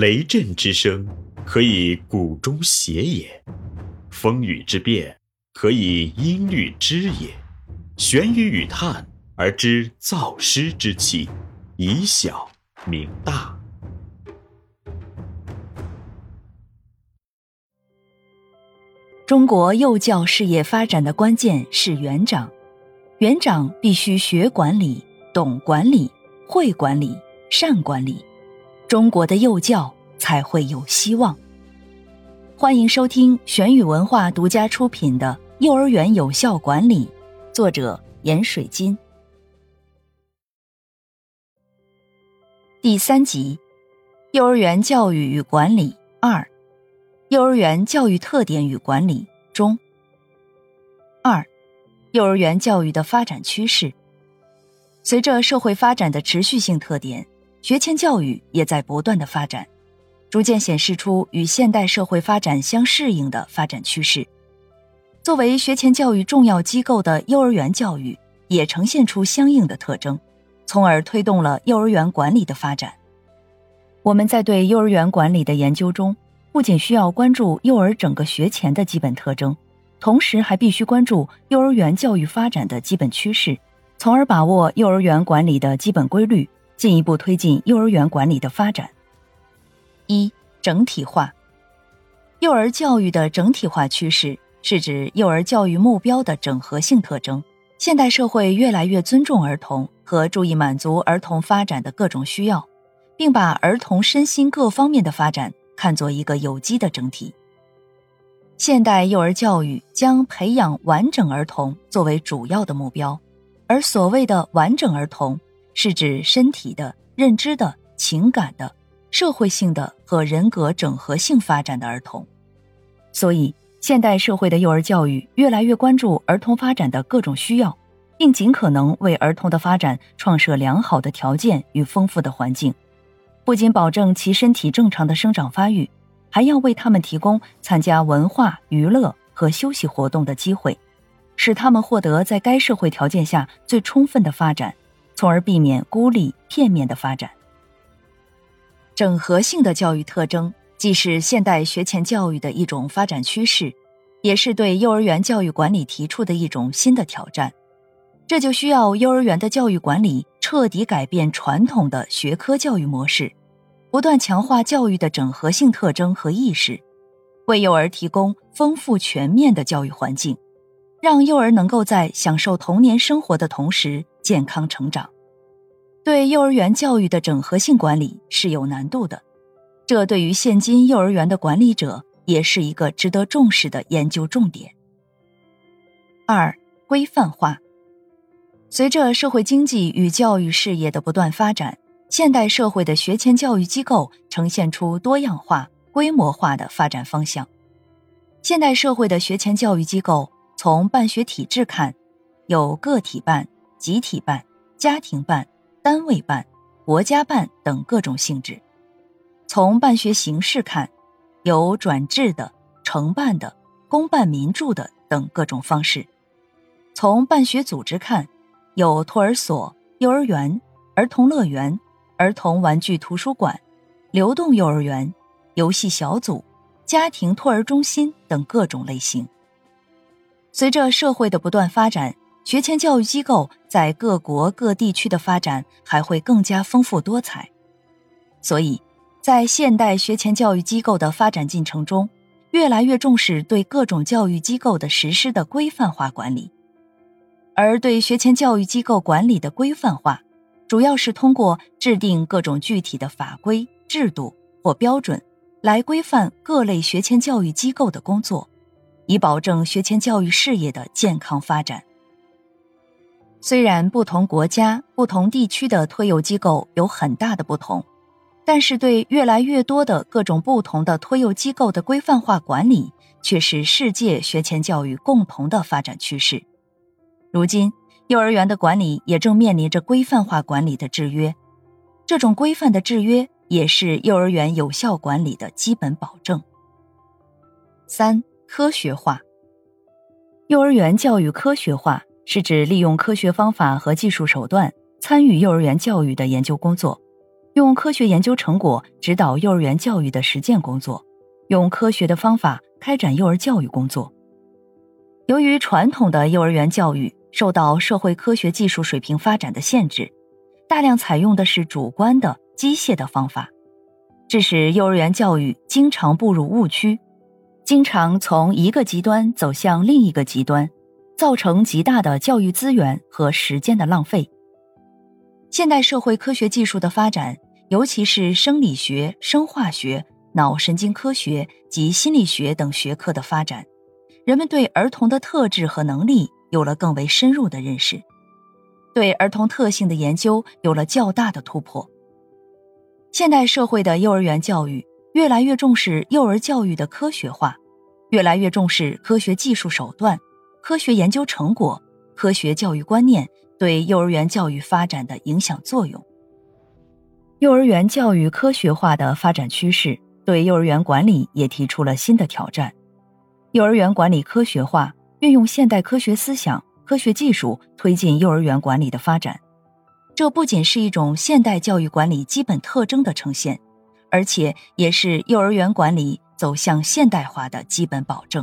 雷震之声，可以鼓中谐也；风雨之变，可以音律之也。玄于语叹而知造湿之气，以小明大。中国幼教事业发展的关键是园长，园长必须学管理、懂管理、会管理、善管理，中国的幼教才会有希望。欢迎收听玄宇文化独家出品的《幼儿园有效管理》，作者闫水金。第三集：幼儿园教育与管理二。幼儿园教育特点与管理中，二，幼儿园教育的发展趋势。随着社会发展的持续性特点，学前教育也在不断的发展，逐渐显示出与现代社会发展相适应的发展趋势。作为学前教育重要机构的幼儿园教育，也呈现出相应的特征，从而推动了幼儿园管理的发展。我们在对幼儿园管理的研究中。不仅需要关注幼儿整个学前的基本特征，同时还必须关注幼儿园教育发展的基本趋势，从而把握幼儿园管理的基本规律，进一步推进幼儿园管理的发展。一、整体化。幼儿教育的整体化趋势是指幼儿教育目标的整合性特征。现代社会越来越尊重儿童和注意满足儿童发展的各种需要，并把儿童身心各方面的发展。看作一个有机的整体。现代幼儿教育将培养完整儿童作为主要的目标，而所谓的完整儿童，是指身体的、认知的、情感的、社会性的和人格整合性发展的儿童。所以，现代社会的幼儿教育越来越关注儿童发展的各种需要，并尽可能为儿童的发展创设良好的条件与丰富的环境。不仅保证其身体正常的生长发育，还要为他们提供参加文化娱乐和休息活动的机会，使他们获得在该社会条件下最充分的发展，从而避免孤立片面的发展。整合性的教育特征既是现代学前教育的一种发展趋势，也是对幼儿园教育管理提出的一种新的挑战。这就需要幼儿园的教育管理彻底改变传统的学科教育模式。不断强化教育的整合性特征和意识，为幼儿提供丰富全面的教育环境，让幼儿能够在享受童年生活的同时健康成长。对幼儿园教育的整合性管理是有难度的，这对于现今幼儿园的管理者也是一个值得重视的研究重点。二、规范化。随着社会经济与教育事业的不断发展。现代社会的学前教育机构呈现出多样化、规模化的发展方向。现代社会的学前教育机构，从办学体制看，有个体办、集体办、家庭办、单位办、国家办等各种性质；从办学形式看，有转制的、承办的、公办民助的等各种方式；从办学组织看，有托儿所、幼儿园、儿童乐园。儿童玩具图书馆、流动幼儿园、游戏小组、家庭托儿中心等各种类型。随着社会的不断发展，学前教育机构在各国各地区的发展还会更加丰富多彩。所以，在现代学前教育机构的发展进程中，越来越重视对各种教育机构的实施的规范化管理，而对学前教育机构管理的规范化。主要是通过制定各种具体的法规、制度或标准，来规范各类学前教育机构的工作，以保证学前教育事业的健康发展。虽然不同国家、不同地区的托幼机构有很大的不同，但是对越来越多的各种不同的托幼机构的规范化管理，却是世界学前教育共同的发展趋势。如今。幼儿园的管理也正面临着规范化管理的制约，这种规范的制约也是幼儿园有效管理的基本保证。三、科学化。幼儿园教育科学化是指利用科学方法和技术手段参与幼儿园教育的研究工作，用科学研究成果指导幼儿园教育的实践工作，用科学的方法开展幼儿教育工作。由于传统的幼儿园教育受到社会科学技术水平发展的限制，大量采用的是主观的机械的方法，致使幼儿园教育经常步入误区，经常从一个极端走向另一个极端，造成极大的教育资源和时间的浪费。现代社会科学技术的发展，尤其是生理学、生化学、脑神经科学及心理学等学科的发展，人们对儿童的特质和能力有了更为深入的认识，对儿童特性的研究有了较大的突破。现代社会的幼儿园教育越来越重视幼儿教育的科学化，越来越重视科学技术手段、科学研究成果、科学教育观念。对幼儿园教育发展的影响作用。幼儿园教育科学化的发展趋势，对幼儿园管理也提出了新的挑战。幼儿园管理科学化，运用现代科学思想、科学技术，推进幼儿园管理的发展。这不仅是一种现代教育管理基本特征的呈现，而且也是幼儿园管理走向现代化的基本保证。